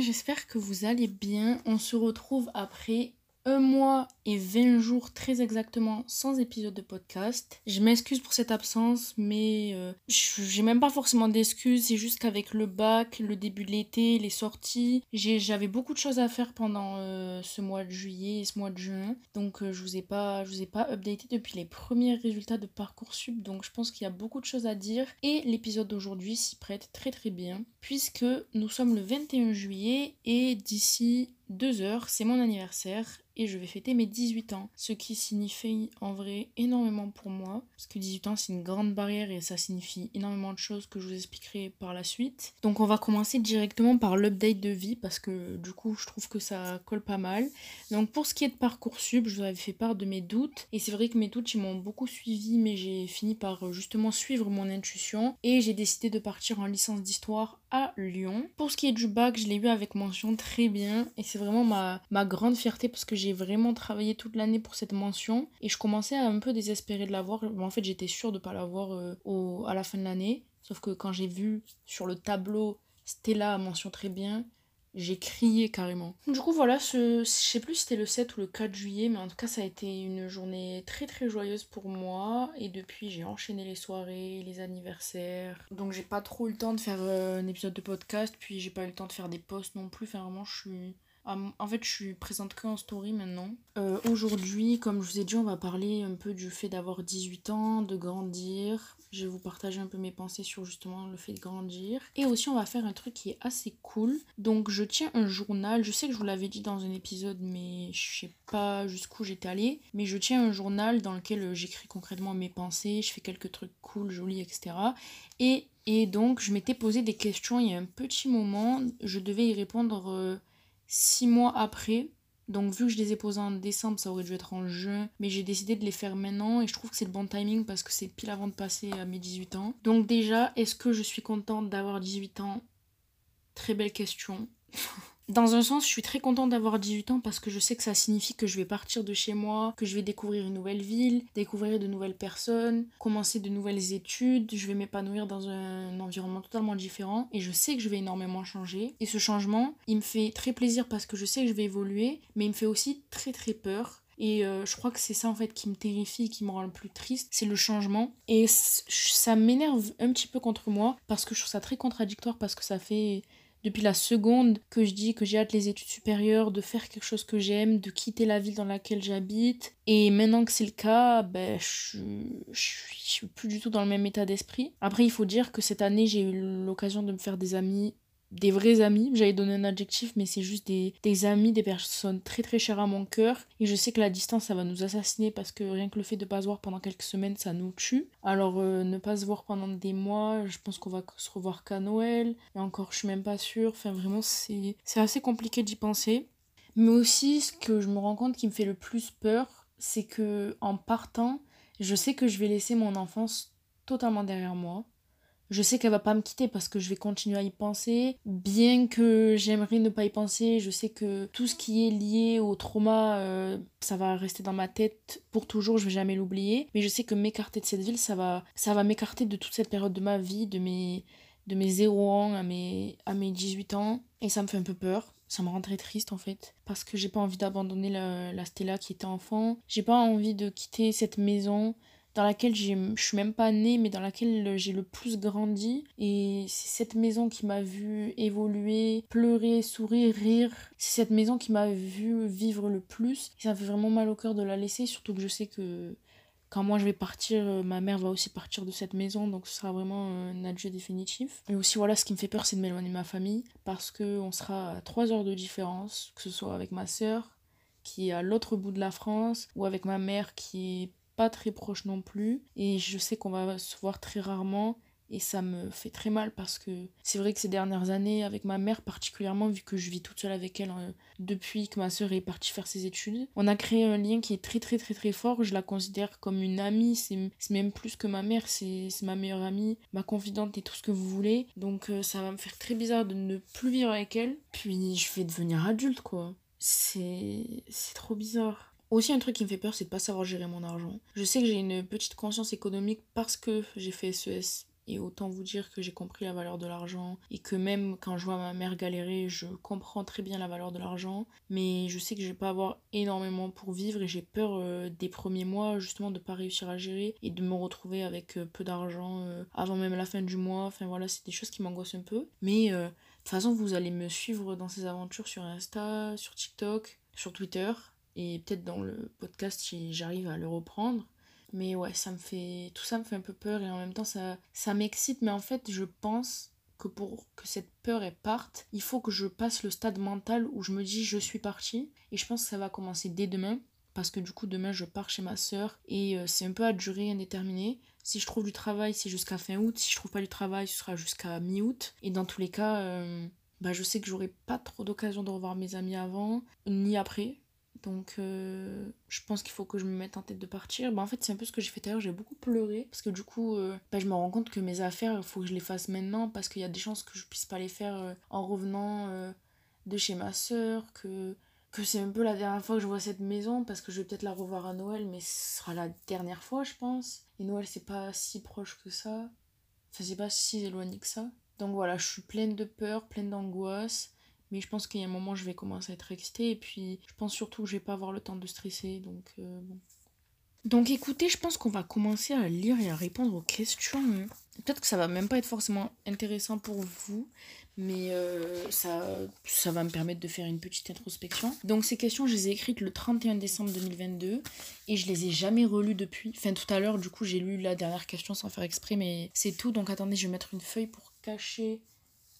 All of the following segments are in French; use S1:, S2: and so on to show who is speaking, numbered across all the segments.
S1: j'espère que vous allez bien. On se retrouve après un mois et 20 jours très exactement sans épisode de podcast. Je m'excuse pour cette absence, mais euh, j'ai même pas forcément d'excuses. C'est juste qu'avec le bac, le début de l'été, les sorties, j'avais beaucoup de choses à faire pendant euh, ce mois de juillet et ce mois de juin. Donc euh, je vous ai pas, je vous ai pas updaté depuis les premiers résultats de Parcoursup. Donc je pense qu'il y a beaucoup de choses à dire. Et l'épisode d'aujourd'hui s'y prête très très bien, puisque nous sommes le 21 juillet et d'ici deux heures, c'est mon anniversaire et je vais fêter mes 18 ans. Ce qui signifie en vrai énormément pour moi. Parce que 18 ans, c'est une grande barrière et ça signifie énormément de choses que je vous expliquerai par la suite. Donc on va commencer directement par l'update de vie parce que du coup, je trouve que ça colle pas mal. Donc pour ce qui est de Parcoursup, je vous avais fait part de mes doutes. Et c'est vrai que mes doutes, m'ont beaucoup suivi, mais j'ai fini par justement suivre mon intuition. Et j'ai décidé de partir en licence d'histoire à Lyon. Pour ce qui est du bac, je l'ai eu avec mention très bien. Et c'est vraiment ma, grande fierté parce que j'ai vraiment travaillé toute l'année pour cette mention et je commençais à un peu désespérer de l'avoir. En fait, j'étais sûre de pas l'avoir euh, à la fin de l'année. Sauf que quand j'ai vu sur le tableau Stella mention très bien, j'ai crié carrément. Du coup, voilà, ce, je sais plus si c'était le 7 ou le 4 juillet, mais en tout cas, ça a été une journée très très joyeuse pour moi. Et depuis, j'ai enchaîné les soirées, les anniversaires. Donc, j'ai pas trop eu le temps de faire euh, un épisode de podcast, puis j'ai pas eu le temps de faire des posts non plus. Enfin, vraiment, je suis en fait, je suis présente que en story maintenant. Euh, aujourd'hui, comme je vous ai dit, on va parler un peu du fait d'avoir 18 ans, de grandir. Je vais vous partager un peu mes pensées sur justement le fait de grandir. Et aussi, on va faire un truc qui est assez cool. Donc, je tiens un journal. Je sais que je vous l'avais dit dans un épisode, mais je sais pas jusqu'où j'étais allée. Mais je tiens un journal dans lequel euh, j'écris concrètement mes pensées. Je fais quelques trucs cool, jolis, etc. Et, et donc, je m'étais posé des questions il y a un petit moment. Je devais y répondre. Euh, six mois après. Donc vu que je les ai posés en décembre, ça aurait dû être en juin, mais j'ai décidé de les faire maintenant et je trouve que c'est le bon timing parce que c'est pile avant de passer à mes 18 ans. Donc déjà, est-ce que je suis contente d'avoir 18 ans? Très belle question. Dans un sens, je suis très contente d'avoir 18 ans parce que je sais que ça signifie que je vais partir de chez moi, que je vais découvrir une nouvelle ville, découvrir de nouvelles personnes, commencer de nouvelles études, je vais m'épanouir dans un environnement totalement différent et je sais que je vais énormément changer. Et ce changement, il me fait très plaisir parce que je sais que je vais évoluer, mais il me fait aussi très très peur et euh, je crois que c'est ça en fait qui me terrifie, qui me rend le plus triste, c'est le changement. Et ça m'énerve un petit peu contre moi parce que je trouve ça très contradictoire parce que ça fait depuis la seconde que je dis que j'ai hâte les études supérieures, de faire quelque chose que j'aime, de quitter la ville dans laquelle j'habite. Et maintenant que c'est le cas, ben, je, je, je suis plus du tout dans le même état d'esprit. Après, il faut dire que cette année, j'ai eu l'occasion de me faire des amis des vrais amis, j'allais donner un adjectif, mais c'est juste des, des, amis, des personnes très très chères à mon cœur. Et je sais que la distance, ça va nous assassiner parce que rien que le fait de pas se voir pendant quelques semaines, ça nous tue. Alors euh, ne pas se voir pendant des mois, je pense qu'on va se revoir qu'à Noël. Et encore, je suis même pas sûre. Enfin, vraiment, c'est assez compliqué d'y penser. Mais aussi, ce que je me rends compte qui me fait le plus peur, c'est que en partant, je sais que je vais laisser mon enfance totalement derrière moi je sais qu'elle va pas me quitter parce que je vais continuer à y penser. Bien que j'aimerais ne pas y penser, je sais que tout ce qui est lié au trauma, euh, ça va rester dans ma tête pour toujours, je vais jamais l'oublier. Mais je sais que m'écarter de cette ville, ça va, ça va m'écarter de toute cette période de ma vie, de mes, de mes 0 ans à mes, à mes 18 ans. Et ça me fait un peu peur. Ça me rend très triste en fait. Parce que j'ai pas envie d'abandonner la, la Stella qui était enfant. J'ai pas envie de quitter cette maison dans laquelle je suis même pas née, mais dans laquelle j'ai le plus grandi. Et c'est cette maison qui m'a vu évoluer, pleurer, sourire, rire. C'est cette maison qui m'a vu vivre le plus. Et ça fait vraiment mal au cœur de la laisser, surtout que je sais que quand moi je vais partir, euh, ma mère va aussi partir de cette maison, donc ce sera vraiment un adieu définitif. Et aussi voilà, ce qui me fait peur, c'est de m'éloigner de ma famille, parce qu'on sera à 3 heures de différence, que ce soit avec ma soeur qui est à l'autre bout de la France, ou avec ma mère qui est pas très proche non plus. Et je sais qu'on va se voir très rarement. Et ça me fait très mal parce que c'est vrai que ces dernières années, avec ma mère particulièrement, vu que je vis toute seule avec elle euh, depuis que ma soeur est partie faire ses études, on a créé un lien qui est très très très très fort. Je la considère comme une amie, c'est même plus que ma mère, c'est ma meilleure amie, ma confidente et tout ce que vous voulez. Donc euh, ça va me faire très bizarre de ne plus vivre avec elle. Puis je vais devenir adulte quoi. C'est trop bizarre. Aussi, un truc qui me fait peur, c'est de pas savoir gérer mon argent. Je sais que j'ai une petite conscience économique parce que j'ai fait SES Et autant vous dire que j'ai compris la valeur de l'argent et que même quand je vois ma mère galérer, je comprends très bien la valeur de l'argent. Mais je sais que je vais pas avoir énormément pour vivre et j'ai peur euh, des premiers mois justement de pas réussir à gérer et de me retrouver avec euh, peu d'argent euh, avant même la fin du mois. Enfin voilà, c'est des choses qui m'angoissent un peu. Mais de toute façon, vous allez me suivre dans ces aventures sur Insta, sur TikTok, sur Twitter et peut-être dans le podcast j'arrive à le reprendre. Mais ouais, ça me fait. Tout ça me fait un peu peur et en même temps ça, ça m'excite. Mais en fait, je pense que pour que cette peur parte, il faut que je passe le stade mental où je me dis je suis partie. Et je pense que ça va commencer dès demain. Parce que du coup, demain, je pars chez ma soeur et euh, c'est un peu à durée indéterminée. Si je trouve du travail, c'est jusqu'à fin août. Si je trouve pas du travail, ce sera jusqu'à mi-août. Et dans tous les cas, euh, bah, je sais que j'aurai pas trop d'occasion de revoir mes amis avant, ni après. Donc euh, je pense qu'il faut que je me mette en tête de partir. Bah, en fait c'est un peu ce que j'ai fait l'heure, j'ai beaucoup pleuré parce que du coup euh, bah, je me rends compte que mes affaires, il faut que je les fasse maintenant parce qu'il y a des chances que je puisse pas les faire euh, en revenant de chez ma soeur, que, que c'est un peu la dernière fois que je vois cette maison parce que je vais peut-être la revoir à Noël mais ce sera la dernière fois je pense. Et Noël c'est pas si proche que ça. Enfin c'est pas si éloigné que ça. Donc voilà, je suis pleine de peur, pleine d'angoisse. Mais je pense qu'il y a un moment, je vais commencer à être excitée. Et puis, je pense surtout que je vais pas avoir le temps de stresser. Donc, euh, bon. Donc, écoutez, je pense qu'on va commencer à lire et à répondre aux questions. Peut-être que ça va même pas être forcément intéressant pour vous. Mais euh, ça, ça va me permettre de faire une petite introspection. Donc ces questions, je les ai écrites le 31 décembre 2022 et je les ai jamais relues depuis. Enfin tout à l'heure, du coup, j'ai lu la dernière question sans faire exprès, mais c'est tout. Donc attendez, je vais mettre une feuille pour cacher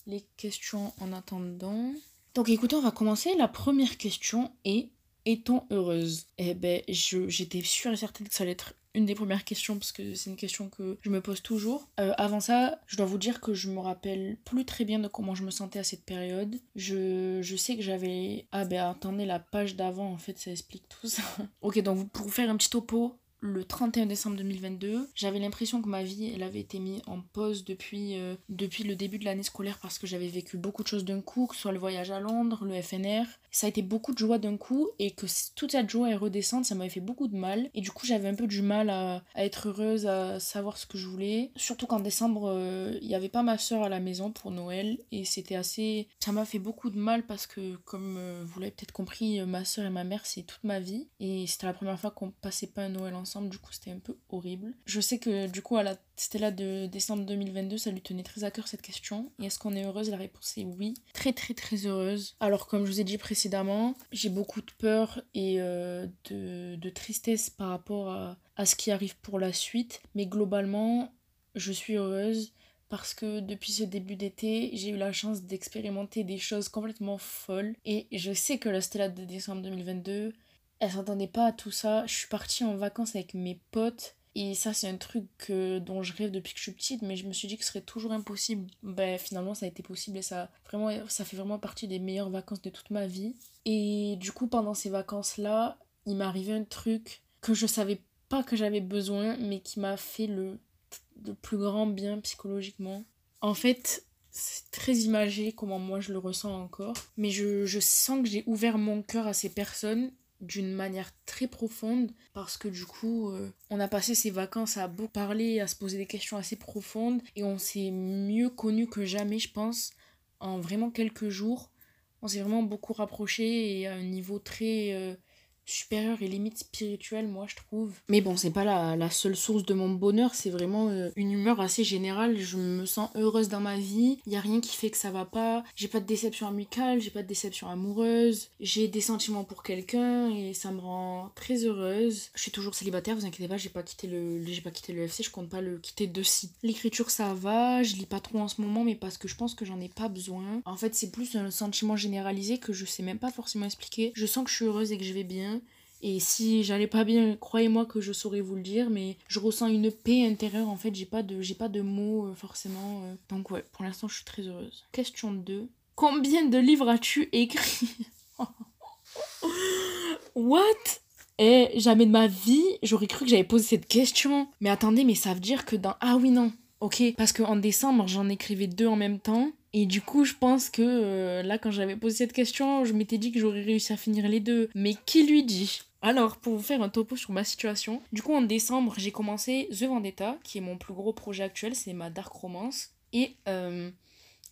S1: les questions en attendant. Donc écoutez, on va commencer. La première question est est-on heureuse? Eh ben, j'étais sûre et certaine que ça allait être une des premières questions parce que c'est une question que je me pose toujours. Euh, avant ça, je dois vous dire que je me rappelle plus très bien de comment je me sentais à cette période. Je, sais que j'avais... Ah ben attendez, la page d'avant en fait ça explique tout ça. ok, donc pour faire un petit topo, le 31 décembre 2022. J'avais l'impression que ma vie, elle avait été mise en pause depuis, euh, depuis le début de l'année scolaire parce que j'avais vécu beaucoup de choses d'un coup, que ce soit le voyage à Londres, le FNR. Ça a été beaucoup de joie d'un coup et que toute cette joie est redescende, ça m'avait fait beaucoup de mal. Et du coup, j'avais un peu du mal à, être heureuse, à savoir ce que je voulais. Surtout qu'en décembre, euh, il n'y avait pas ma soeur à la maison pour Noël et c'était assez... Ça m'a fait beaucoup de mal parce que, comme euh, vous l'avez peut-être compris, ma soeur et ma mère, c'est toute ma vie. Et c'était la première fois qu'on passait pas un Noël ensemble du coup c'était un peu horrible. Je sais que du coup à la Stella de décembre 2022, ça lui tenait très à cœur cette question. Et est-ce qu'on est heureuse? La réponse est oui. Très très très heureuse. Alors comme je vous ai dit précédemment, j'ai beaucoup de peur et euh, de, de, tristesse par rapport à, à ce qui arrive pour la suite. Mais globalement, je suis heureuse parce que depuis ce début d'été, j'ai eu la chance d'expérimenter des choses complètement folles. Et je sais que la Stella de décembre 2022, elle s'entendait pas à tout ça. Je suis partie en vacances avec mes potes. Et ça, c'est un truc dont je rêve depuis que je suis petite, mais je me suis dit que ce serait toujours impossible. Ben, finalement, ça a été possible et ça, vraiment, ça fait vraiment partie des meilleures vacances de toute ma vie. Et du coup, pendant ces vacances-là, il m'est arrivé un truc que je savais pas que j'avais besoin, mais qui m'a fait le, le plus grand bien psychologiquement. En fait, c'est très imagé comment moi je le ressens encore, mais je, je sens que j'ai ouvert mon cœur à ces personnes d'une manière très profonde parce que du coup euh, on a passé ces vacances à beaucoup parler, à se poser des questions assez profondes et on s'est mieux connu que jamais je pense en vraiment quelques jours. On s'est vraiment beaucoup rapproché et à un niveau très euh, supérieure et limite spirituelle, moi je trouve. Mais bon, c'est pas la, la, seule source de mon bonheur, c'est vraiment euh, une humeur assez générale. Je me sens heureuse dans ma vie, il y a rien qui fait que ça va pas. J'ai pas de déception amicale, j'ai pas de déception amoureuse, j'ai des sentiments pour quelqu'un et ça me rend très heureuse. Je suis toujours célibataire, vous inquiétez pas, j'ai pas quitté le j'ai pas quitté le FC, je compte pas le quitter de si. L'écriture ça va, je lis pas trop en ce moment mais parce que je pense que j'en ai pas besoin. En fait, c'est plus un sentiment généralisé que je sais même pas forcément expliquer. Je sens que je suis heureuse et que je vais bien et si j'allais pas bien, croyez-moi que je saurais vous le dire, mais je ressens une paix intérieure en fait, j'ai pas de, mots euh, forcément. Euh. Donc ouais, pour l'instant je suis très heureuse. Question 2. Combien de livres as-tu écrit What? Eh, jamais de ma vie, j'aurais cru que j'avais posé cette question. Mais attendez, mais ça veut dire que dans... Ah oui, non. Ok, parce qu'en décembre, j'en écrivais deux en même temps. Et du coup, je pense que euh, là, quand j'avais posé cette question, je m'étais dit que j'aurais réussi à finir les deux. Mais qui lui dit? Alors, pour vous faire un topo sur ma situation, du coup en décembre, j'ai commencé The Vendetta, qui est mon plus gros projet actuel, c'est ma dark romance. Et euh,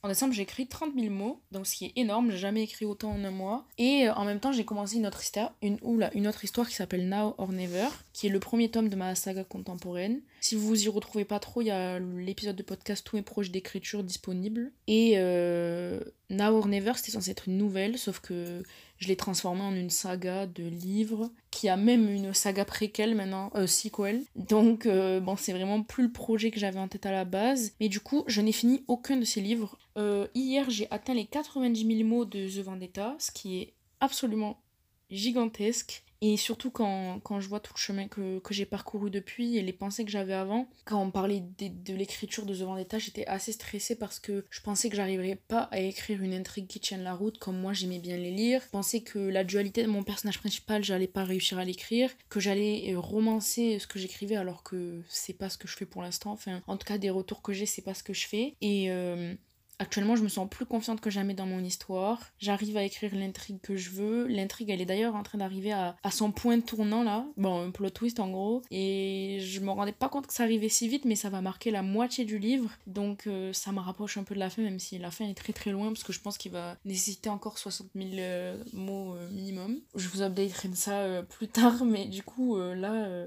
S1: en décembre, j'ai écrit 30 000 mots, donc ce qui est énorme, j'ai jamais écrit autant en un mois. Et euh, en même temps, j'ai commencé une autre histoire, une, une autre histoire qui s'appelle Now or Never, qui est le premier tome de ma saga contemporaine. Si vous y retrouvez pas trop, il y a l'épisode de podcast Tous mes projets d'écriture disponibles. Et euh, Now or Never, c'était censé être une nouvelle, sauf que je l'ai transformé en une saga de livres qui a même une saga préquelle maintenant, euh, sequel. Donc, euh, bon, c'est vraiment plus le projet que j'avais en tête à la base. Mais du coup, je n'ai fini aucun de ces livres. Euh, hier, j'ai atteint les 90 000 mots de The Vendetta, ce qui est absolument gigantesque. Et surtout quand, je vois tout le chemin que, j'ai parcouru depuis et les pensées que j'avais avant, quand on parlait de, l'écriture de The Vendetta, j'étais assez stressée parce que je pensais que j'arriverais pas à écrire une intrigue qui tienne la route comme moi j'aimais bien les lire. Je pensais que la dualité de mon personnage principal, j'allais pas réussir à l'écrire, que j'allais euh, romancer ce que j'écrivais alors que c'est pas ce que je fais pour l'instant. Enfin, en tout cas, des retours que j'ai, c'est pas ce que je fais. Et euh, Actuellement, je me sens plus confiante que jamais dans mon histoire. J'arrive à écrire l'intrigue que je veux. L'intrigue, elle est d'ailleurs en train d'arriver à, son point tournant là. Bon, un plot twist en gros. Et je me rendais pas compte que ça arrivait si vite, mais ça va marquer la moitié du livre. Donc euh, ça me rapproche un peu de la fin, même si la fin est très très loin, parce que je pense qu'il va nécessiter encore 60 000 euh, mots euh, minimum. Je vous updaterai de ça plus tard, mais du coup, là,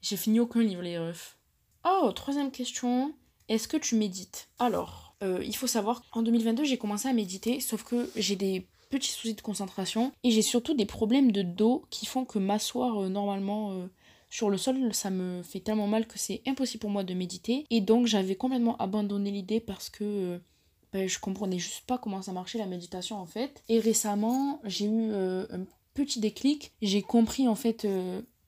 S1: j'ai fini aucun livre, les refs. Oh, troisième question. Est-ce que tu médites? Alors. Euh, il faut savoir, en 2022, j'ai commencé à méditer, sauf que j'ai des petits soucis de concentration et j'ai surtout des problèmes de dos qui font que m'asseoir euh, normalement euh, sur le sol, ça me fait tellement mal que c'est impossible pour moi de méditer. Et donc j'avais complètement abandonné l'idée parce que ben, je comprenais juste pas comment ça marchait la méditation en fait. Et récemment, j'ai eu un petit déclic. J'ai compris en fait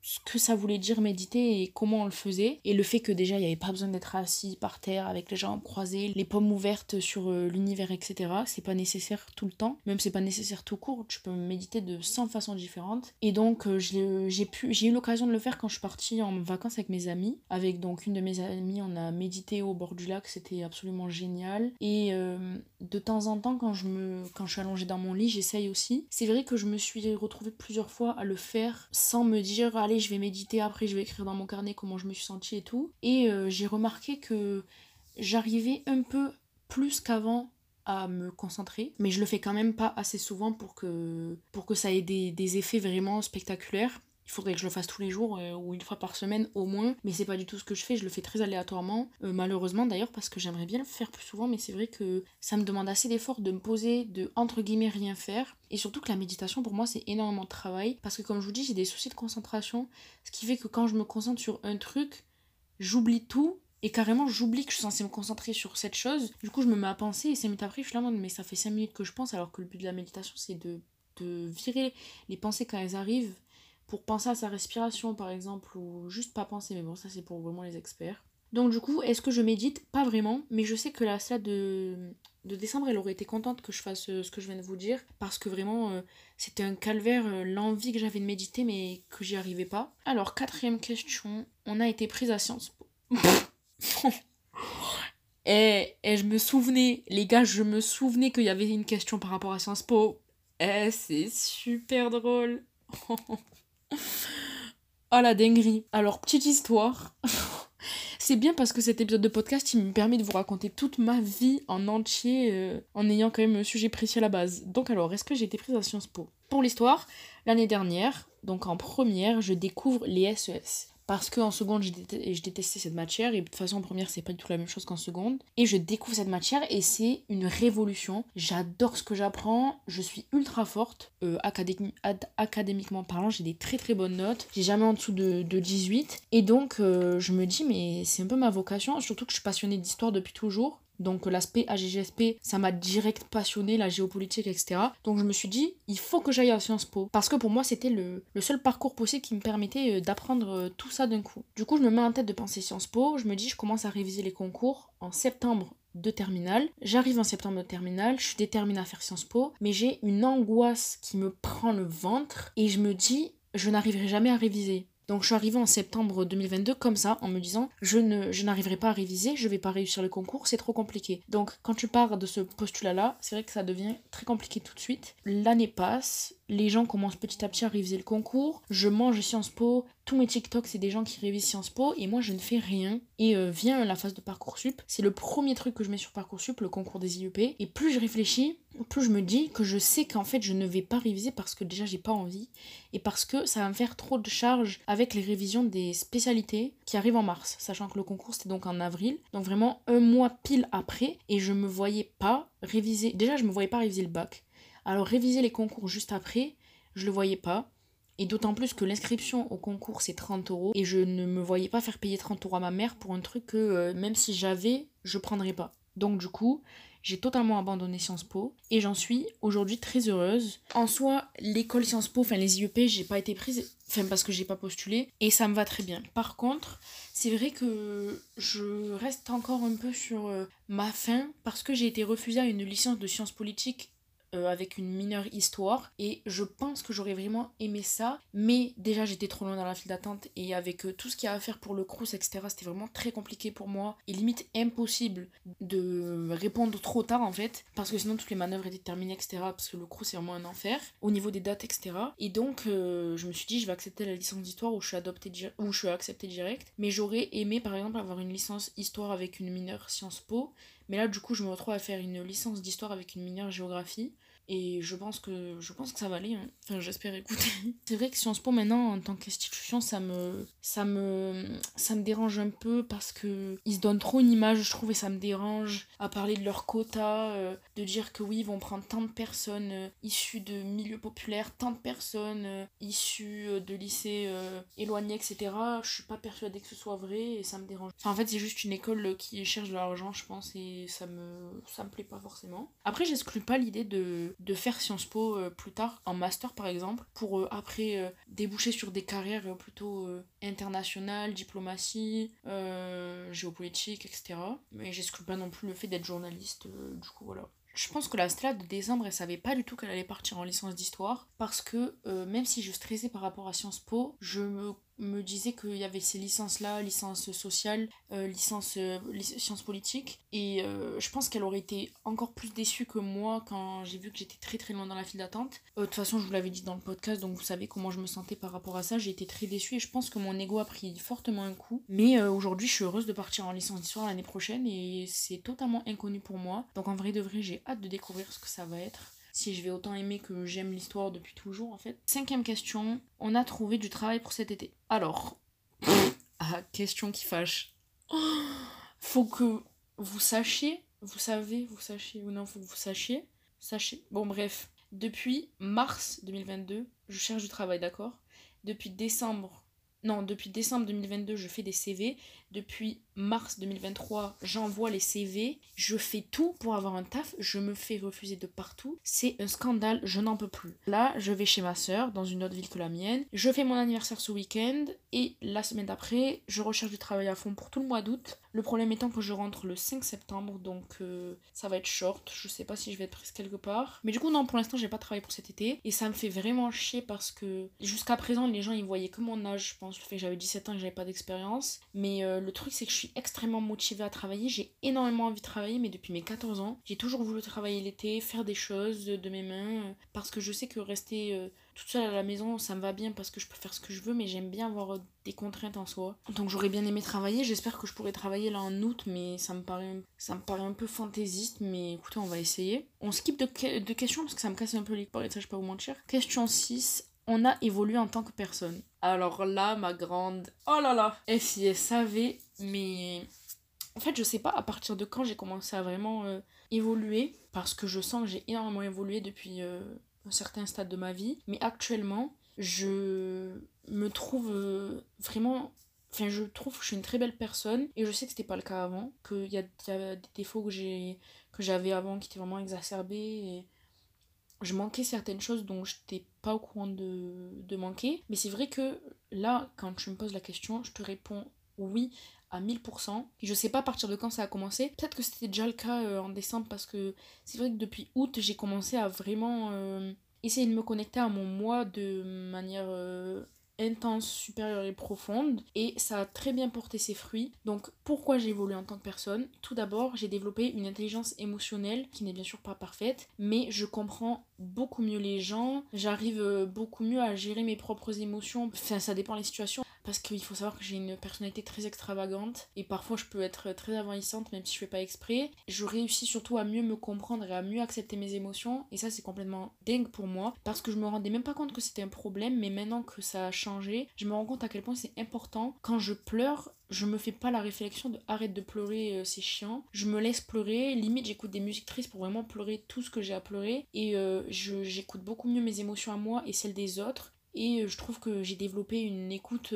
S1: ce que ça voulait dire méditer et comment on le faisait. Et le fait que déjà il n'y avait pas besoin d'être assis par terre avec les jambes croisées, les pommes ouvertes sur euh, l'univers, etc. C'est pas nécessaire tout le temps. Même c'est pas nécessaire tout court. Tu peux méditer de 100 façons différentes. Et donc euh, j'ai eu l'occasion de le faire quand je suis partie en vacances avec mes amis. Avec donc une de mes amies, on a médité au bord du lac. C'était absolument génial. Et euh, de temps en temps, quand je, me, quand je suis allongée dans mon lit, j'essaye aussi. C'est vrai que je me suis retrouvée plusieurs fois à le faire sans me dire je vais méditer, après je vais écrire dans mon carnet comment je me suis sentie et tout. Et euh, j'ai remarqué que j'arrivais un peu plus qu'avant à me concentrer, mais je le fais quand même pas assez souvent pour que, pour que ça ait des, des effets vraiment spectaculaires il faudrait que je le fasse tous les jours euh, ou une fois par semaine au moins, mais c'est pas du tout ce que je fais, je le fais très aléatoirement, euh, malheureusement d'ailleurs parce que j'aimerais bien le faire plus souvent, mais c'est vrai que ça me demande assez d'efforts de me poser, de entre guillemets rien faire, et surtout que la méditation pour moi c'est énormément de travail, parce que comme je vous dis j'ai des soucis de concentration, ce qui fait que quand je me concentre sur un truc, j'oublie tout. Et carrément, j'oublie que je suis censée me concentrer sur cette chose. Du coup, je me mets à penser et 5 minutes après, je suis là, mais ça fait 5 minutes que je pense, alors que le but de la méditation, c'est de, de virer les pensées quand elles arrivent pour penser à sa respiration par exemple, ou juste pas penser, mais bon, ça c'est pour vraiment les experts. Donc du coup, est-ce que je médite? Pas vraiment, mais je sais que la salle de, décembre, elle aurait été contente que je fasse euh, ce que je viens de vous dire, parce que vraiment, euh, c'était un calvaire, euh, l'envie que j'avais de méditer, mais que j'y arrivais pas. Alors, quatrième question, on a été prise à Sciences Po. et, et je me souvenais, les gars, je me souvenais qu'il y avait une question par rapport à Sciences Po. Eh, c'est super drôle. Oh la dinguerie. Alors, petite histoire. C'est bien parce que cet épisode de podcast, il me permet de vous raconter toute ma vie en entier, euh, en ayant quand même un sujet précis à la base. Donc alors, est-ce que j'ai été prise à Sciences Po? Pour l'histoire, l'année dernière, donc en première, je découvre les SES parce qu'en seconde, je, détestais cette matière, et de toute façon, en première, c'est pas du tout la même chose qu'en seconde. Et je découvre cette matière, et c'est une révolution. J'adore ce que j'apprends, je suis ultra forte, euh, académiquement parlant, j'ai des très très bonnes notes, j'ai jamais en dessous de, 18. Et donc, euh, je me dis, mais c'est un peu ma vocation, surtout que je suis passionnée d'histoire depuis toujours. Donc l'aspect AGGSP, ça m'a direct passionné, la géopolitique, etc. Donc je me suis dit, il faut que j'aille à Sciences Po. Parce que pour moi, c'était le, seul parcours possible qui me permettait euh, d'apprendre euh, tout ça d'un coup. Du coup, je me mets en tête de penser Sciences Po. Je me dis, je commence à réviser les concours en septembre de terminale. J'arrive en septembre de terminale, je suis déterminée à faire Sciences Po, mais j'ai une angoisse qui me prend le ventre et je me dis, je n'arriverai jamais à réviser. Donc je suis arrivée en septembre 2022 comme ça, en me disant je ne je n'arriverai pas à réviser, je vais pas réussir le concours, c'est trop compliqué. Donc quand tu pars de ce postulat-là, c'est vrai que ça devient très compliqué tout de suite. L'année passe, les gens commencent petit à petit à réviser le concours. Je mange Sciences Po. Tous mes TikTok, c'est des gens qui révisent Sciences Po et moi, je ne fais rien. Et euh, vient la phase de Parcoursup. C'est le premier truc que je mets sur Parcoursup, le concours des IEP. Et plus je réfléchis, plus je me dis que je sais qu'en fait, je ne vais pas réviser parce que déjà, j'ai pas envie. Et parce que ça va me faire trop de charges avec les révisions des spécialités qui arrivent en mars. Sachant que le concours, c'était donc en avril. Donc vraiment un mois pile après. Et je me voyais pas réviser. Déjà, je me voyais pas réviser le bac. Alors réviser les concours juste après, je le voyais pas. Et d'autant plus que l'inscription au concours c'est 30 euros. Et je ne me voyais pas faire payer 30 euros à ma mère pour un truc que euh, même si j'avais, je prendrais pas. Donc du coup, j'ai totalement abandonné Sciences Po et j'en suis aujourd'hui très heureuse. En soi, l'école Sciences Po, enfin les IEP, j'ai pas été prise, enfin parce que j'ai pas postulé et ça me va très bien. Par contre, c'est vrai que je reste encore un peu sur euh, ma fin parce que j'ai été refusée à une licence de sciences politiques euh, avec une mineure histoire. Et je pense que j'aurais vraiment aimé ça. Mais déjà j'étais trop loin dans la file d'attente. Et avec euh, tout ce qu'il y a à faire pour le crous etc c'était vraiment très compliqué pour moi. Et limite impossible de répondre trop tard en fait. Parce que sinon toutes les manœuvres étaient terminées etc parce que le crous c'est vraiment un enfer au niveau des dates etc et donc euh, je me suis dit je vais accepter la licence d'histoire où je suis adoptée où je suis acceptée direct. Mais j'aurais aimé par exemple avoir une licence histoire avec une mineure Sciences Po mais là, du coup, je me retrouve à faire une licence d'histoire avec une mineure géographie. Et je pense que je pense que ça va aller. Hein. Enfin, j'espère écouter. C'est vrai que Sciences Po maintenant en tant qu'institution, ça me ça me ça me dérange un peu parce que ils se donnent trop une image, je trouve et ça me dérange à parler de leur quota, euh, de dire que oui, ils vont prendre tant de personnes euh, issues de milieux populaires, tant de personnes euh, issues de lycées éloignés, etc. Je suis pas persuadée que ce soit vrai et ça me dérange. Enfin, en fait, c'est juste une école qui cherche de l'argent, je pense, et ça me ça me plaît pas forcément. Après, j'exclus pas l'idée de de faire Sciences Po euh, plus tard, en master par exemple, pour euh, après euh, déboucher sur des carrières plutôt internationales, diplomatie, géopolitique, etc. Mais j'exclus pas non plus le fait d'être journaliste, du coup voilà. Je pense que la Stella de décembre, elle savait pas du tout qu'elle allait partir en licence d'histoire parce que même si je stressais par rapport à Sciences Po, je me me disait qu'il y avait ces licences-là, licence sociale, euh, licence euh, sciences politiques. Et euh, je pense qu'elle aurait été encore plus déçue que moi quand j'ai vu que j'étais très très loin dans la file d'attente. De toute façon, je vous l'avais dit dans le podcast, donc vous savez comment je me sentais par rapport à ça. J'ai été très déçue et je pense que mon ego a pris fortement un coup. Mais aujourd'hui, je suis heureuse de partir en licence d'histoire l'année prochaine et c'est totalement inconnu pour moi. Donc en vrai de vrai, j'ai hâte de découvrir ce que ça va être si je vais autant aimer que j'aime l'histoire depuis toujours en fait. Cinquième question, on a trouvé du travail pour cet été. Alors, ah, question qui fâche. faut que vous sachiez, vous savez, vous sachiez ou non, faut que vous sachiez, sachez. Bon bref, depuis mars 2022, je cherche du travail, d'accord? Depuis décembre non, depuis décembre 2022, je fais des CV. Depuis mars 2023, j'envoie les CV. Je fais tout pour avoir un taf. Je me fais refuser de partout. C'est un scandale, je n'en peux plus. Là, je vais chez ma soeur, dans une autre ville que la mienne. Je fais mon anniversaire ce week-end. Et la semaine d'après, je recherche du travail à fond pour tout le mois d'août. Le problème étant que je rentre le 5 septembre, donc euh, ça va être short. Je sais pas si je vais être prise quelque part. Mais du coup, non, pour l'instant, j'ai pas travaillé pour cet été. Et ça me fait vraiment chier parce que jusqu'à présent, les gens ils voyaient que mon âge, je pense, le fait que j'avais 17 ans et que j'avais pas d'expérience. Mais euh, le truc, c'est que je suis extrêmement motivée à travailler. J'ai énormément envie de travailler, mais depuis mes 14 ans, j'ai toujours voulu travailler l'été, faire des choses de mes mains. Euh, parce que je sais que rester toute seule à la maison, ça me va bien parce que je peux faire ce que je veux, mais j'aime bien avoir euh, des contraintes en soi. Donc j'aurais bien aimé travailler, j'espère que je pourrais travailler là en août, mais ça me paraît, ça me un peu fantaisiste, mais écoutez, on va essayer. On skip de, de questions parce que ça me casse un peu les et ça je peux vous mentir. Question 6. On a évolué en tant que personne. Alors là, ma grande... Oh là là Et si elle savait, mais... En fait, je sais pas à partir de quand j'ai commencé à vraiment euh, évoluer, parce que je sens que j'ai énormément évolué depuis... Euh, un certain stade de ma vie. Mais actuellement, je me trouve euh, vraiment. Enfin, je trouve que je suis une très belle personne et je sais que c'était pas le cas avant, qu'il y, a des défauts que j'ai que j'avais avant qui étaient vraiment exacerbés et je manquais certaines choses dont je n'étais pas au courant de, de manquer. Mais c'est vrai que là, quand tu me poses la question, je te réponds oui à 1000%. Et je sais pas à partir de quand ça a commencé. Peut-être que c'était déjà le cas euh, en décembre parce que c'est vrai que depuis août, j'ai commencé à vraiment euh, essayer de me connecter à mon moi de manière euh, intense, supérieure et profonde. Et ça a très bien porté ses fruits. Donc pourquoi j'ai évolué en tant que personne? Tout d'abord, j'ai développé une intelligence émotionnelle qui n'est bien sûr pas parfaite, mais je comprends beaucoup mieux les gens. J'arrive euh, beaucoup mieux à gérer mes propres émotions. Enfin, ça dépend des situations parce qu'il faut savoir que j'ai une personnalité très extravagante et parfois je peux être très envahissante même si je fais pas exprès. Je réussis surtout à mieux me comprendre et à mieux accepter mes émotions et ça c'est complètement dingue pour moi parce que je me rendais même pas compte que c'était un problème mais maintenant que ça a changé, je me rends compte à quel point c'est important quand je pleure je me fais pas la réflexion de arrête de pleurer, euh, c'est chiant. Je me laisse pleurer, limite j'écoute des musiques tristes pour vraiment pleurer tout ce que j'ai à pleurer. Et euh, j'écoute beaucoup mieux mes émotions à moi et celles des autres. Et euh, je trouve que j'ai développé une écoute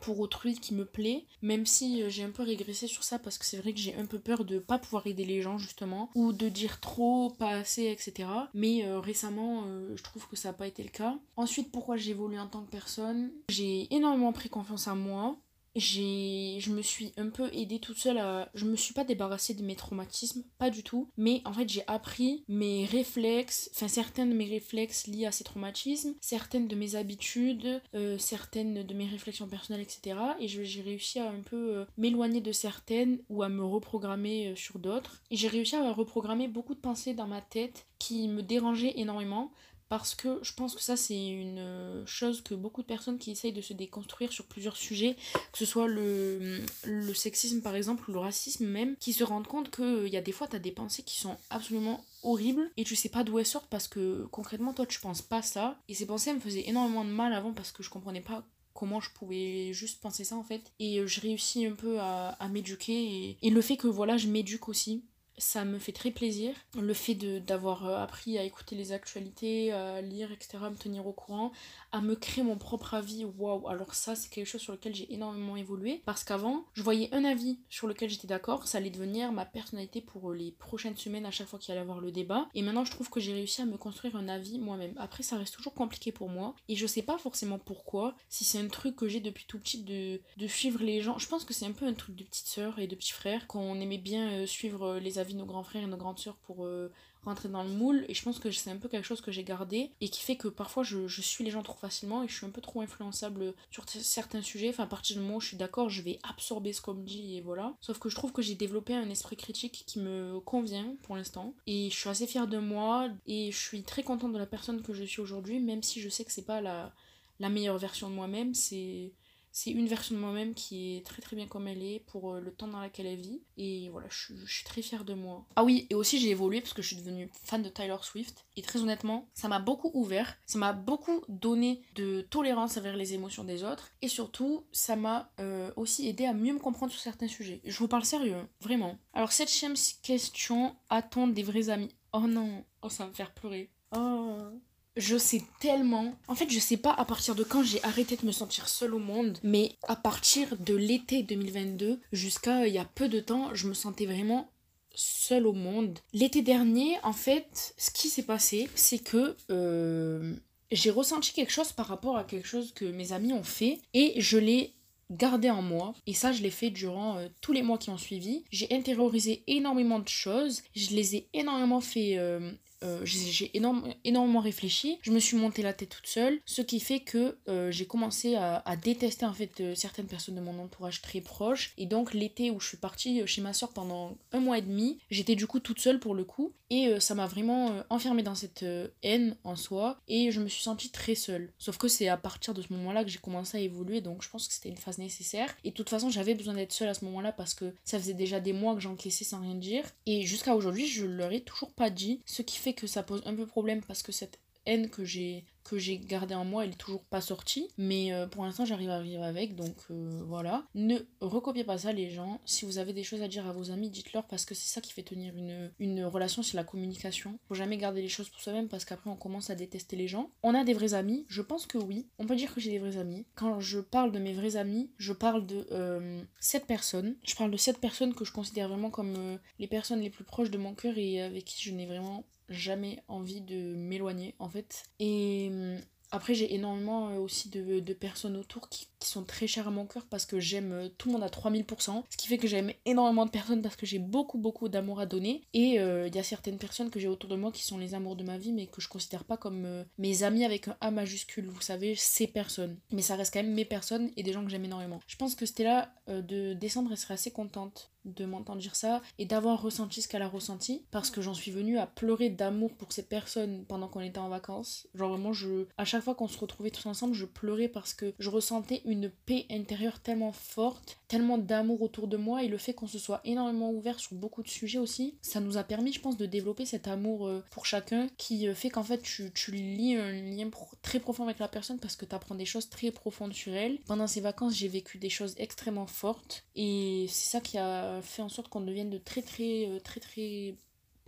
S1: pour autrui qui me plaît, même si j'ai un peu régressé sur ça parce que c'est vrai que j'ai un peu peur de pas pouvoir aider les gens justement, ou de dire trop, pas assez, etc. Mais récemment, je trouve que ça n'a pas été le cas. Ensuite, pourquoi j'ai évolué en tant que personne? J'ai énormément pris confiance en moi j'ai je me suis un peu aidée toute seule à je me suis pas débarrassée de mes traumatismes pas du tout. Mais en fait j'ai appris mes réflexes enfin certains de mes réflexes liés à ces traumatismes certaines de mes habitudes euh, certaines de mes réflexions personnelles etc et j'ai réussi à un peu euh, m'éloigner de certaines ou à me reprogrammer euh, sur d'autres. Et j'ai réussi à reprogrammer beaucoup de pensées dans ma tête qui me dérangeaient énormément parce que je pense que ça c'est une euh, chose que beaucoup de personnes qui essayent de se déconstruire sur plusieurs sujets, que ce soit le, le sexisme par exemple, ou le racisme même, qui se rendent compte qu'il euh, y a des fois tu as des pensées qui sont absolument horribles et tu sais pas d'où elles sortent parce que concrètement toi tu penses pas ça. Et ces pensées me faisaient énormément de mal avant parce que je comprenais pas comment je pouvais juste penser ça en fait. Et euh, je réussis un peu à, m'éduquer et le fait que voilà je m'éduque aussi ça me fait très plaisir. Le fait d'avoir euh, appris à écouter les actualités, à lire, etc., à me tenir au courant, à me créer mon propre avis, waouh, alors ça c'est quelque chose sur lequel j'ai énormément évolué. Parce qu'avant, je voyais un avis sur lequel j'étais d'accord, ça allait devenir ma personnalité pour les prochaines semaines à chaque fois qu'il allait avoir le débat. Et maintenant je trouve que j'ai réussi à me construire un avis moi-même. Après ça reste toujours compliqué pour moi. Et je sais pas forcément pourquoi, si c'est un truc que j'ai depuis tout petit de, de suivre les gens. Je pense que c'est un peu un truc de petite sœur et de petit frère, qu'on aimait bien euh, suivre euh, les avis nos grands frères et nos grandes sœurs pour euh, rentrer dans le moule. Et je pense que c'est un peu quelque chose que j'ai gardé et qui fait que parfois je, suis les gens trop facilement et je suis un peu trop influençable sur certains sujets. Enfin à partir du moment où je suis d'accord je vais absorber ce qu'on me dit et voilà. Sauf que je trouve que j'ai développé un esprit critique qui me convient pour l'instant. Et je suis assez fière de moi et je suis très contente de la personne que je suis aujourd'hui même si je sais que c'est pas la, la meilleure version de moi-même. C'est c'est une version de moi-même qui est très très bien comme elle est pour euh, le temps dans lequel elle vit. Et voilà, je, suis très fière de moi. Ah oui, et aussi j'ai évolué parce que je suis devenue fan de Tyler Swift. Et très honnêtement, ça m'a beaucoup ouvert, ça m'a beaucoup donné de tolérance envers les émotions des autres. Et surtout, ça m'a euh, aussi aidé à mieux me comprendre sur certains sujets. Je vous parle sérieux, hein, vraiment. Alors cette question, a-t-on des vrais amis? Oh non, oh ça va me faire pleurer. Oh je sais tellement. En fait, je sais pas à partir de quand j'ai arrêté de me sentir seule au monde, mais à partir de l'été 2022 jusqu'à il y a peu de temps, je me sentais vraiment seule au monde. L'été dernier, en fait, ce qui s'est passé, c'est que euh, j'ai ressenti quelque chose par rapport à quelque chose que mes amis ont fait et je l'ai gardé en moi et ça je l'ai fait durant euh, tous les mois qui ont suivi j'ai intériorisé énormément de choses je les ai énormément fait euh, euh, j'ai énormément réfléchi, je me suis monté la tête toute seule, ce qui fait que euh, j'ai commencé à, détester en fait euh, certaines personnes de mon entourage très proche. Et donc l'été où je suis partie chez ma soeur pendant un mois et demi, j'étais du coup toute seule pour le coup, et ça m'a vraiment enfermée dans cette haine en soi, et je me suis sentie très seule. Sauf que c'est à partir de ce moment-là que j'ai commencé à évoluer, donc je pense que c'était une phase nécessaire. Et de toute façon, j'avais besoin d'être seule à ce moment-là parce que ça faisait déjà des mois que j'encaissais sans rien dire, et jusqu'à aujourd'hui, je leur ai toujours pas dit, ce qui fait que ça pose un peu problème parce que cette que j'ai que j'ai en moi, elle est toujours pas sortie. Mais euh, pour l'instant, j'arrive à vivre avec. Donc euh, voilà. Ne recopiez pas ça, les gens. Si vous avez des choses à dire à vos amis, dites-leur parce que c'est ça qui fait tenir une, relation, c'est la communication. Faut jamais garder les choses pour soi-même parce qu'après, on commence à détester les gens. On a des vrais amis Je pense que oui. On peut dire que j'ai des vrais amis. Quand je parle de mes vrais amis, je parle de euh, cette personnes. Je parle de cette personnes que je considère vraiment comme les personnes les plus proches de mon cœur et avec qui je n'ai vraiment jamais envie de m'éloigner en fait. Et hum, Après, j'ai énormément euh, aussi de, de personnes autour qui, qui, sont très chères à mon cœur parce que j'aime euh, tout le monde à 3000%. Ce qui fait que j'aime énormément de personnes parce que j'ai beaucoup, beaucoup d'amour à donner. Et il y a certaines personnes que j'ai autour de moi qui sont les amours de ma vie, mais que je considère pas comme mes amis avec un A majuscule. Vous savez, ces personnes. Mais ça reste quand même mes personnes et des gens que j'aime énormément. Je pense que Stella de décembre, elle serait assez contente de m'entendre dire ça et d'avoir ressenti ce qu'elle a ressenti parce que j'en suis venue à pleurer d'amour pour ces personnes pendant qu'on était en vacances. Genre vraiment je à chaque fois qu'on se retrouvait tous ensemble, je pleurais parce que je ressentais une paix intérieure tellement forte, tellement d'amour autour de moi et le fait qu'on se soit énormément ouvert sur beaucoup de sujets aussi, ça nous a permis je pense de développer cet amour euh, pour chacun qui euh, fait qu'en fait tu, tu lis un lien très profond avec la personne parce que tu apprends des choses très profondes sur elle. Pendant ces vacances, j'ai vécu des choses extrêmement fortes et c'est ça qui a fait en sorte qu'on devienne de très très euh, très très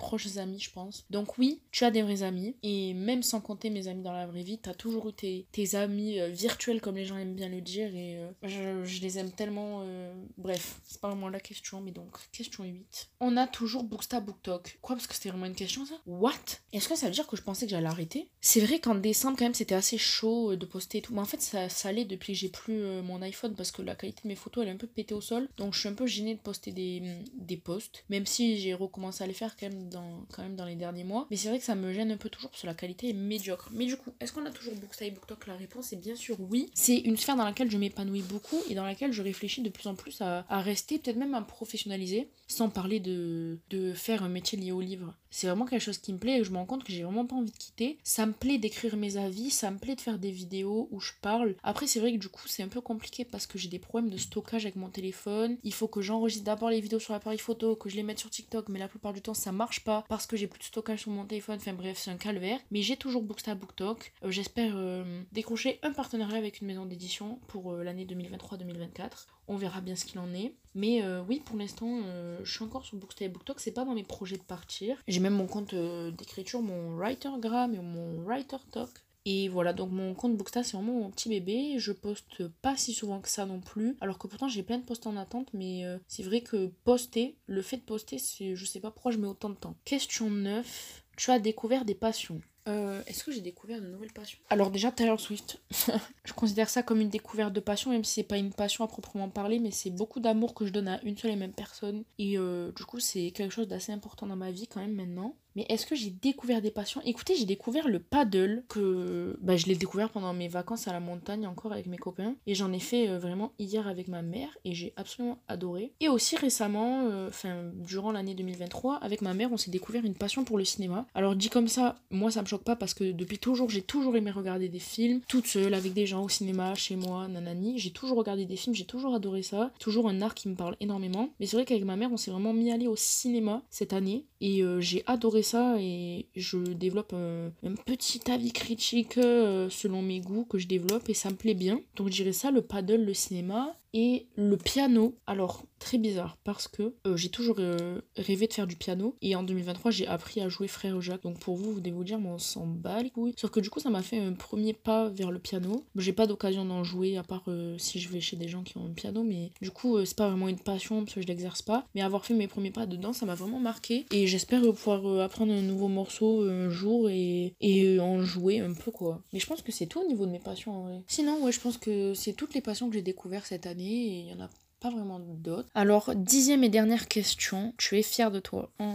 S1: proches amis, je pense. Donc oui, tu as des vrais amis. Et même sans compter mes amis dans la vraie vie, tu as toujours eu tes, tes amis euh, virtuels, comme les gens aiment bien le dire. Et euh, je, les aime tellement. Euh, bref, c'est pas vraiment la question, mais donc, question 8. On a toujours Booksta BookTok. Quoi, parce que c'était vraiment une question, ça? What? Est-ce que ça veut dire que je pensais que j'allais arrêter C'est vrai qu'en décembre, quand même, c'était assez chaud de poster et tout. Mais en fait, ça, ça allait depuis que j'ai plus mon iPhone, parce que la qualité de mes photos, elle est un peu pétée au sol. Donc, je suis un peu gênée de poster des, des posts. Même si j'ai recommencé à les faire quand même dans, quand même dans les derniers mois. Mais c'est vrai que ça me gêne un peu toujours parce que la qualité est médiocre. Mais du coup, est-ce qu'on a toujours Booksta et BookTok La réponse est bien sûr oui. C'est une sphère dans laquelle je m'épanouis beaucoup et dans laquelle je réfléchis de plus en plus à rester, peut-être même à professionnaliser, sans parler de, de faire un métier lié au livre. C'est vraiment quelque chose qui me plaît et je me rends compte que j'ai vraiment pas envie de quitter. Ça me plaît d'écrire mes avis, ça me plaît de faire des vidéos où je parle. Après, c'est vrai que du coup, c'est un peu compliqué parce que j'ai des problèmes de stockage avec mon téléphone. Il faut que j'enregistre d'abord les vidéos sur l'appareil photo, que je les mette sur TikTok, mais la plupart du temps, ça marche pas parce que j'ai plus de stockage sur mon téléphone. Enfin bref, c'est un calvaire. Mais j'ai toujours Booksta BookTok. Euh, J'espère euh, décrocher un partenariat avec une maison d'édition pour euh, l'année 2023-2024. On verra bien ce qu'il en est. Mais oui, pour l'instant, je suis encore sur Booksta et BookTok. C'est pas dans mes projets de partir. J'ai même mon compte euh, d'écriture, mon Writergram et mon WriterTalk. Et voilà, donc mon compte Booksta, c'est vraiment mon petit bébé. Je poste pas si souvent que ça non plus. Alors que pourtant, j'ai plein de posts en attente. Mais c'est vrai que poster, le fait de poster, c'est je sais pas pourquoi je mets autant de temps. Question 9. Tu as découvert des passions. Euh, Est-ce que j'ai découvert de nouvelles passions? Alors déjà Taylor Swift. je considère ça comme une découverte de passion, même si c'est pas une passion à proprement parler, mais c'est beaucoup d'amour que je donne à une seule et même personne. Et euh, du coup c'est quelque chose d'assez important dans ma vie quand même maintenant. Mais est-ce que j'ai découvert des passions? Écoutez, j'ai découvert le paddle, que bah, je l'ai découvert pendant mes vacances à la montagne encore avec mes copains. Et j'en ai fait euh, vraiment hier avec ma mère et j'ai absolument adoré. Et aussi récemment, euh, enfin durant l'année 2023, avec ma mère, on s'est découvert une passion pour le cinéma. Alors dit comme ça, moi ça me choque pas parce que depuis toujours, j'ai toujours aimé regarder des films, toute seule, avec des gens au cinéma, chez moi, nanani. J'ai toujours regardé des films, j'ai toujours adoré ça. Toujours un art qui me parle énormément. Mais c'est vrai qu'avec ma mère, on s'est vraiment mis à aller au cinéma cette année et euh, j'ai adoré ça et je développe un, petit avis critique euh, selon mes goûts que je développe et ça me plaît bien. Donc je dirais ça, le paddle, le cinéma et le piano. Alors très bizarre parce que euh, j'ai toujours euh, rêvé de faire du piano et en 2023 j'ai appris à jouer frère Jacques. Donc pour vous, vous devez vous dire, mais on s'en bat les couilles. Sauf que du coup ça m'a fait un premier pas vers le piano. J'ai pas d'occasion d'en jouer à part si je vais chez des gens qui ont un piano, mais du coup c'est pas vraiment une passion parce que je l'exerce pas. Mais avoir fait mes premiers pas dedans, ça m'a vraiment marqué et j'espère pouvoir apprendre un nouveau morceau un jour et, et en jouer un peu quoi. Mais je pense que c'est tout au niveau de mes passions en vrai. Sinon, ouais, je pense que c'est toutes les passions que j'ai découvert cette année et il y en a pas vraiment d'autres. Alors, dixième et dernière question, tu es fier de toi oh.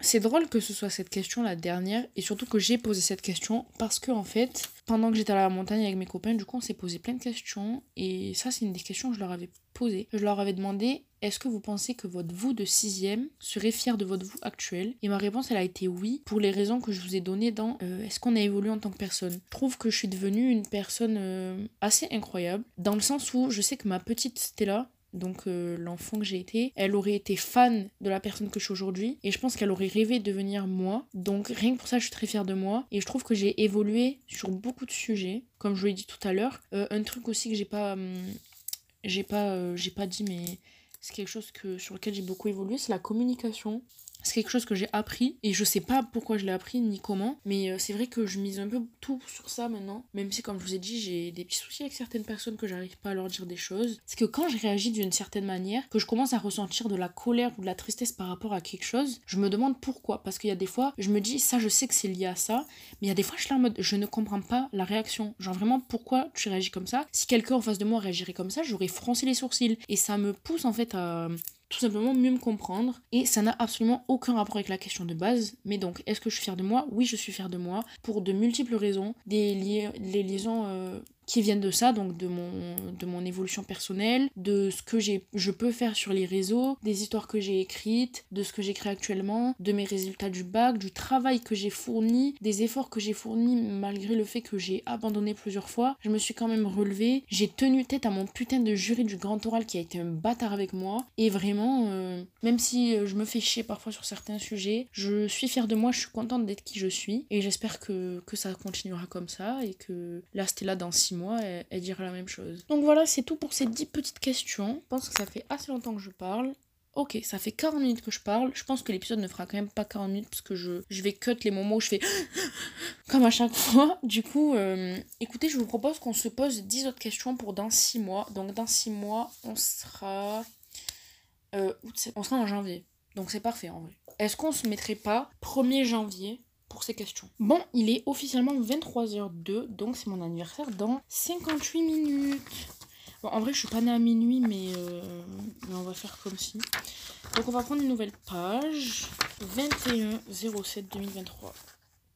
S1: C'est drôle que ce soit cette question la dernière et surtout que j'ai posé cette question parce que en fait, pendant que j'étais à la montagne avec mes copains, du coup on s'est posé plein de questions et ça c'est une des questions que je leur avais posées. Je leur avais demandé est-ce que vous pensez que votre vous de sixième serait fier de votre vous actuel? Et ma réponse elle a été oui pour les raisons que je vous ai données dans euh, est-ce qu'on a évolué en tant que personne? Je trouve que je suis devenue une personne euh, assez incroyable dans le sens où je sais que ma petite Stella donc euh, l'enfant que j'ai été, elle aurait été fan de la personne que je suis aujourd'hui et je pense qu'elle aurait rêvé de devenir moi. Donc rien que pour ça, je suis très fière de moi et je trouve que j'ai évolué sur beaucoup de sujets, comme je vous l'ai dit tout à l'heure. Un truc aussi que j'ai pas, hum, j'ai pas, j'ai pas dit, mais c'est quelque chose que sur lequel j'ai beaucoup évolué, c'est la communication. C'est quelque chose que j'ai appris et je sais pas pourquoi je l'ai appris ni comment, mais euh, c'est vrai que je mise un peu tout sur ça maintenant, même si comme je vous ai dit, j'ai des petits soucis avec certaines personnes que j'arrive pas à leur dire des choses. C'est que quand je réagis d'une certaine manière, que je commence à ressentir de la colère ou de la tristesse par rapport à quelque chose, je me demande pourquoi parce qu'il y a des fois, je me dis ça je sais que c'est lié à ça, mais il y a des fois je suis en mode je ne comprends pas la réaction. Genre vraiment pourquoi tu réagis comme ça? Si quelqu'un en face de moi réagirait comme ça, j'aurais froncé les sourcils et ça me pousse en fait à tout simplement mieux me comprendre. Et ça n'a absolument aucun rapport avec la question de base. Mais donc, est-ce que je suis fière de moi? Oui, je suis fière de moi pour de multiples raisons. Des les liaisons euh, qui viennent de ça, donc de mon, de mon évolution personnelle, de ce que je peux faire sur les réseaux, des histoires que j'ai écrites, de ce que j'écris actuellement, de mes résultats du bac, du travail que j'ai fourni, des efforts que j'ai fournis malgré le fait que j'ai abandonné plusieurs fois. Je me suis quand même relevée, j'ai tenu tête à mon putain de jury du grand oral qui a été un bâtard avec moi, et vraiment, euh, même si euh, je me fais chier parfois sur certains sujets, je suis fière de moi, je suis contente d'être qui je suis, et j'espère que, que ça continuera comme ça, et que là c'était là dans six moi, elle, dirait la même chose. Donc voilà, c'est tout pour ces 10 petites questions. Je pense que ça fait assez longtemps que je parle. Ok, ça fait 40 minutes que je parle. Je pense que l'épisode ne fera quand même pas 40 minutes parce que je, je vais cut les moments où je fais comme à chaque fois. Du coup, euh, écoutez, je vous propose qu'on se pose 10 autres questions pour dans 6 mois. Donc dans 6 mois, on sera... Euh, on sera en janvier. Donc c'est parfait en vrai. Est-ce qu'on se mettrait pas 1er janvier pour ces questions. Bon, il est officiellement 23h02, donc c'est mon anniversaire dans 58 minutes. Bon, en vrai, je suis pas née à minuit, mais, euh, mais on va faire comme si. Donc, on va prendre une nouvelle page. 21 07 2023.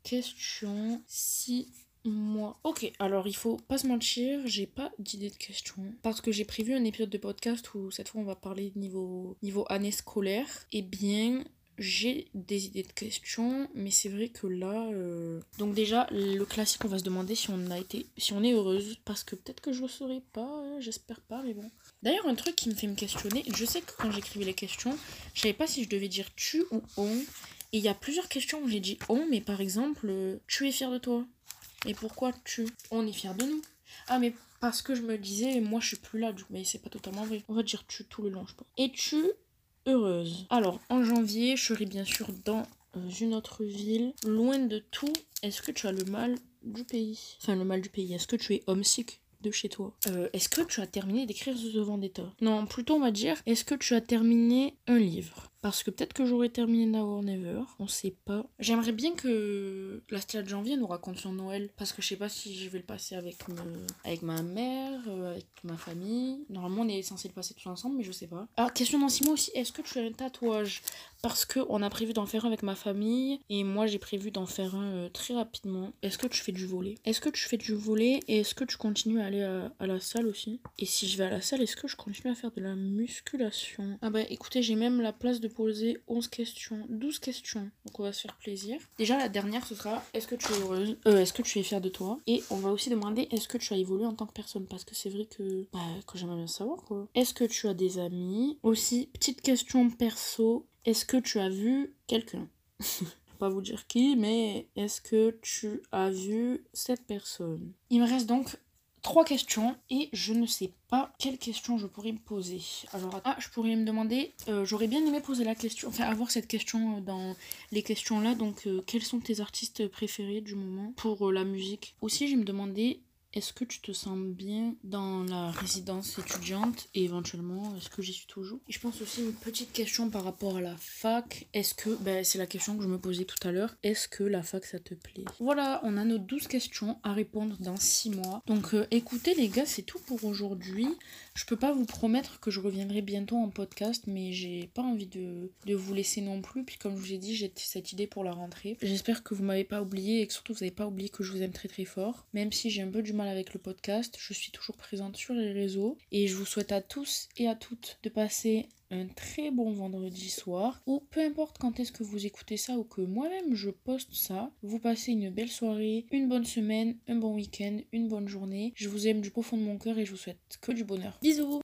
S1: Question 6 mois. Ok, alors il faut pas se mentir, j'ai pas d'idée de question. Parce que j'ai prévu un épisode de podcast où cette fois on va parler niveau, niveau année scolaire. Eh bien, j'ai des idées de questions, mais c'est vrai que là. Euh, donc, déjà, le classique, on va se demander si on a été. si on est heureuse. Parce que peut-être que je le saurais pas, euh, j'espère pas, mais bon. D'ailleurs, un truc qui me fait me questionner, je sais que quand j'écrivais les questions, je savais pas si je devais dire tu ou on. Et il y a plusieurs questions où j'ai dit on, mais par exemple, euh, tu es fier de toi. Et pourquoi tu? On est fier de nous. Ah, mais parce que je me disais, moi je suis plus là, mais c'est pas totalement vrai. On va dire tu tout le long, je pense. Et tu heureuse. Alors, en janvier, je serai bien sûr dans euh, une autre ville, loin de tout. Est-ce que tu as le mal du pays? Enfin, le mal du pays. Est-ce que tu es homesick de chez toi? Euh, Est-ce que tu as terminé d'écrire The Vendetta? Non, plutôt on va dire, est-ce que tu as terminé un livre? Parce que peut-être que j'aurais terminé Now or Never, on sait pas. J'aimerais bien que la stade de janvier nous raconte son Noël. Parce que je sais pas si je vais le passer avec, avec ma mère, euh, avec ma famille. Normalement, on est censé le passer tous ensemble, mais je sais pas. Alors, question dans six mois aussi, est-ce que tu as un tatouage? Parce qu'on a prévu d'en faire un avec ma famille. Et moi, j'ai prévu d'en faire un euh, très rapidement. Est-ce que tu fais du volet Est-ce que tu fais du volet Et est-ce que tu continues à aller à, à la salle aussi? Et si je vais à la salle, est-ce que je continue à faire de la musculation? Ah bah écoutez, j'ai même la place de poser 11 questions, 12 questions. Donc on va se faire plaisir. Déjà la dernière ce sera est-ce que tu es heureuse euh, Est-ce que tu es fière de toi? Et on va aussi demander est-ce que tu as évolué en tant que personne? Parce que c'est vrai que, bah, que j'aimerais bien savoir quoi. Est-ce que tu as des amis? Aussi, petite question perso, est-ce que tu as vu quelqu'un? Pas vous dire qui, mais est-ce que tu as vu cette personne? Il me reste donc trois questions et je ne sais pas quelle question je pourrais me poser. Alors, ah, je pourrais me demander, euh, j'aurais bien aimé poser la question, enfin avoir cette question dans les questions là, donc euh, quels sont tes artistes préférés du moment pour euh, la musique? Aussi, je me demandais est-ce que tu te sens bien dans la résidence étudiante et éventuellement est-ce que j'y suis toujours? Je pense aussi une petite question par rapport à la fac. Est-ce que, ben, c'est la question que je me posais tout à l'heure, est-ce que la fac ça te plaît? Voilà, on a nos 12 questions à répondre dans 6 mois. Donc euh, écoutez les gars, c'est tout pour aujourd'hui. Je peux pas vous promettre que je reviendrai bientôt en podcast, mais j'ai pas envie de, vous laisser non plus. Puis comme je vous ai dit, j'ai cette idée pour la rentrée. J'espère que vous m'avez pas oublié et que surtout vous n'avez pas oublié que je vous aime très très fort. Même si j'ai un peu du mal avec le podcast. Je suis toujours présente sur les réseaux et je vous souhaite à tous et à toutes de passer un très bon vendredi soir ou peu importe quand est-ce que vous écoutez ça ou que moi-même je poste ça. Vous passez une belle soirée, une bonne semaine, un bon week-end, une bonne journée. Je vous aime du profond de mon cœur et je vous souhaite que du bonheur. Bisous